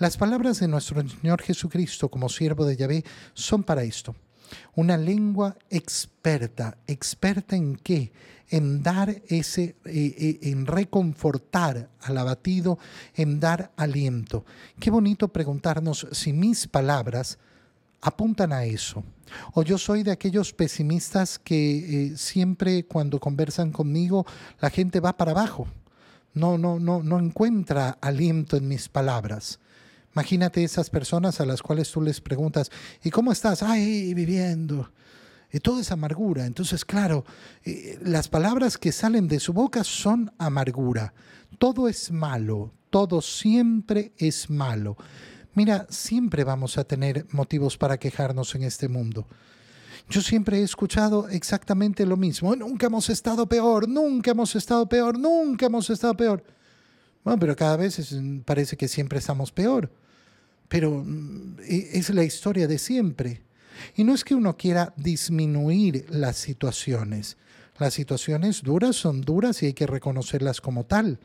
Las palabras de nuestro Señor Jesucristo como siervo de Yahvé son para esto. Una lengua experta. ¿Experta en qué? En dar ese, eh, eh, en reconfortar al abatido, en dar aliento. Qué bonito preguntarnos si mis palabras apuntan a eso. O yo soy de aquellos pesimistas que eh, siempre cuando conversan conmigo la gente va para abajo. No, no, no, no encuentra aliento en mis palabras. Imagínate esas personas a las cuales tú les preguntas, ¿y cómo estás? Ay, viviendo. Y todo es amargura. Entonces, claro, eh, las palabras que salen de su boca son amargura. Todo es malo, todo siempre es malo. Mira, siempre vamos a tener motivos para quejarnos en este mundo. Yo siempre he escuchado exactamente lo mismo. Nunca hemos estado peor, nunca hemos estado peor, nunca hemos estado peor. Bueno, pero cada vez parece que siempre estamos peor. Pero mm, e, es la historia de siempre. Y no es que uno quiera disminuir las situaciones. Las situaciones duras son duras y hay que reconocerlas como tal.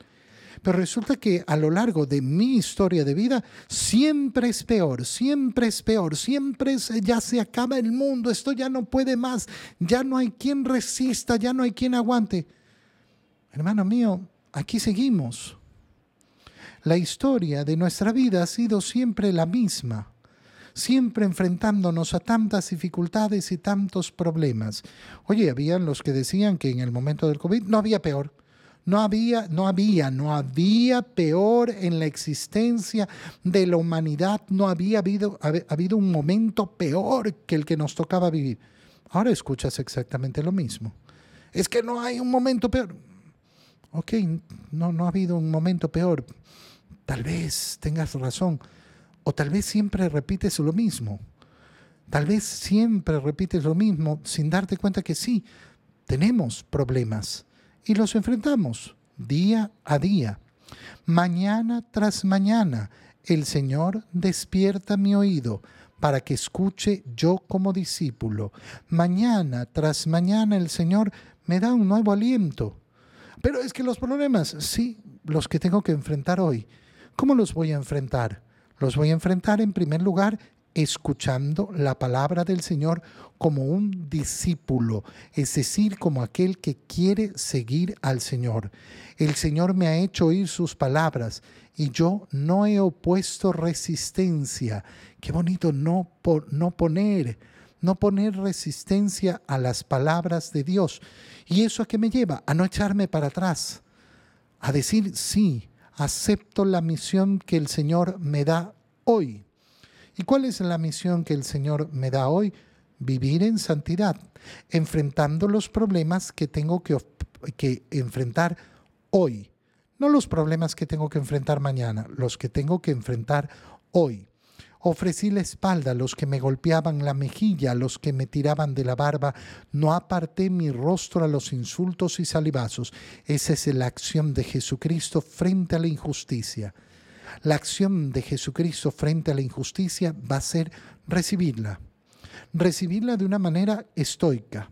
Pero resulta que a lo largo de mi historia de vida siempre es peor, siempre es peor, siempre ya se acaba el mundo, esto ya no puede más, ya no hay quien resista, ya no hay quien aguante. Hermano mío, aquí seguimos. La historia de nuestra vida ha sido siempre la misma, siempre enfrentándonos a tantas dificultades y tantos problemas. Oye, habían los que decían que en el momento del COVID no había peor. No había, no había, no había peor en la existencia de la humanidad, no había habido, habido un momento peor que el que nos tocaba vivir. Ahora escuchas exactamente lo mismo. Es que no hay un momento peor. Ok, no, no ha habido un momento peor. Tal vez tengas razón. O tal vez siempre repites lo mismo. Tal vez siempre repites lo mismo sin darte cuenta que sí, tenemos problemas y los enfrentamos día a día. Mañana tras mañana el Señor despierta mi oído para que escuche yo como discípulo. Mañana tras mañana el Señor me da un nuevo aliento. Pero es que los problemas, sí, los que tengo que enfrentar hoy, ¿Cómo los voy a enfrentar? Los voy a enfrentar en primer lugar escuchando la palabra del Señor como un discípulo, es decir, como aquel que quiere seguir al Señor. El Señor me ha hecho oír sus palabras y yo no he opuesto resistencia. Qué bonito no, no poner, no poner resistencia a las palabras de Dios. ¿Y eso a qué me lleva? A no echarme para atrás, a decir sí, acepto la misión que el Señor me da hoy. ¿Y cuál es la misión que el Señor me da hoy? Vivir en santidad, enfrentando los problemas que tengo que, que enfrentar hoy. No los problemas que tengo que enfrentar mañana, los que tengo que enfrentar hoy. Ofrecí la espalda a los que me golpeaban la mejilla, a los que me tiraban de la barba. No aparté mi rostro a los insultos y salivazos. Esa es la acción de Jesucristo frente a la injusticia. La acción de Jesucristo frente a la injusticia va a ser recibirla. Recibirla de una manera estoica,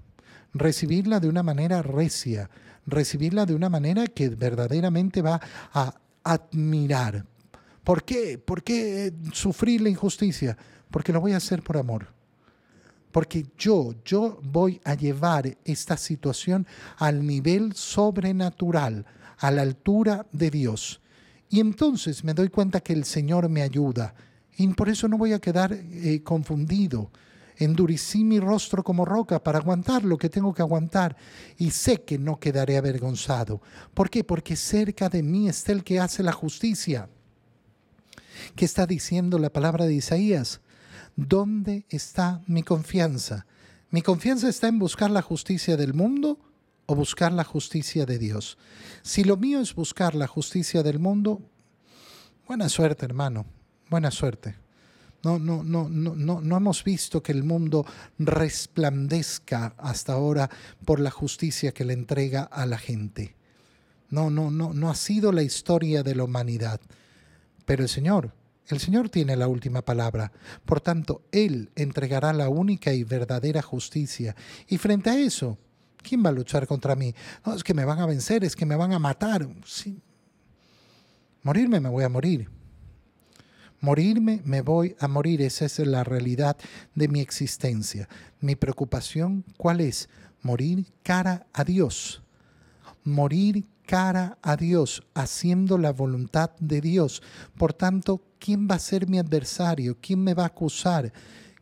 recibirla de una manera recia, recibirla de una manera que verdaderamente va a admirar, ¿Por qué? ¿Por qué sufrir la injusticia? Porque lo voy a hacer por amor. Porque yo, yo voy a llevar esta situación al nivel sobrenatural, a la altura de Dios. Y entonces me doy cuenta que el Señor me ayuda. Y por eso no voy a quedar eh, confundido. Endurecí mi rostro como roca para aguantar lo que tengo que aguantar y sé que no quedaré avergonzado. ¿Por qué? Porque cerca de mí está el que hace la justicia. ¿Qué está diciendo la palabra de Isaías? ¿Dónde está mi confianza? ¿Mi confianza está en buscar la justicia del mundo o buscar la justicia de Dios? Si lo mío es buscar la justicia del mundo, buena suerte, hermano, buena suerte. No, no, no, no, no, no hemos visto que el mundo resplandezca hasta ahora por la justicia que le entrega a la gente. No, no, no, no ha sido la historia de la humanidad. Pero el Señor, el Señor tiene la última palabra. Por tanto, Él entregará la única y verdadera justicia. Y frente a eso, ¿quién va a luchar contra mí? No, es que me van a vencer, es que me van a matar. Morirme me voy a morir. Morirme, me voy a morir. Esa es la realidad de mi existencia. Mi preocupación, ¿cuál es? Morir cara a Dios. Morir cara a Dios, haciendo la voluntad de Dios. Por tanto, ¿quién va a ser mi adversario? ¿Quién me va a acusar?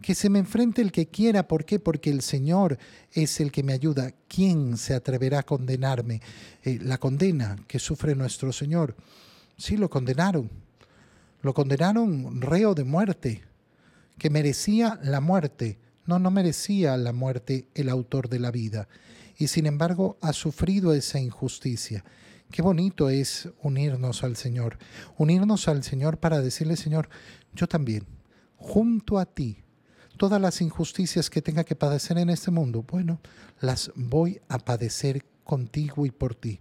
Que se me enfrente el que quiera. ¿Por qué? Porque el Señor es el que me ayuda. ¿Quién se atreverá a condenarme? Eh, la condena que sufre nuestro Señor. Sí, lo condenaron. Lo condenaron reo de muerte, que merecía la muerte. No, no merecía la muerte el autor de la vida y sin embargo ha sufrido esa injusticia. Qué bonito es unirnos al Señor, unirnos al Señor para decirle, Señor, yo también, junto a ti, todas las injusticias que tenga que padecer en este mundo, bueno, las voy a padecer contigo y por ti.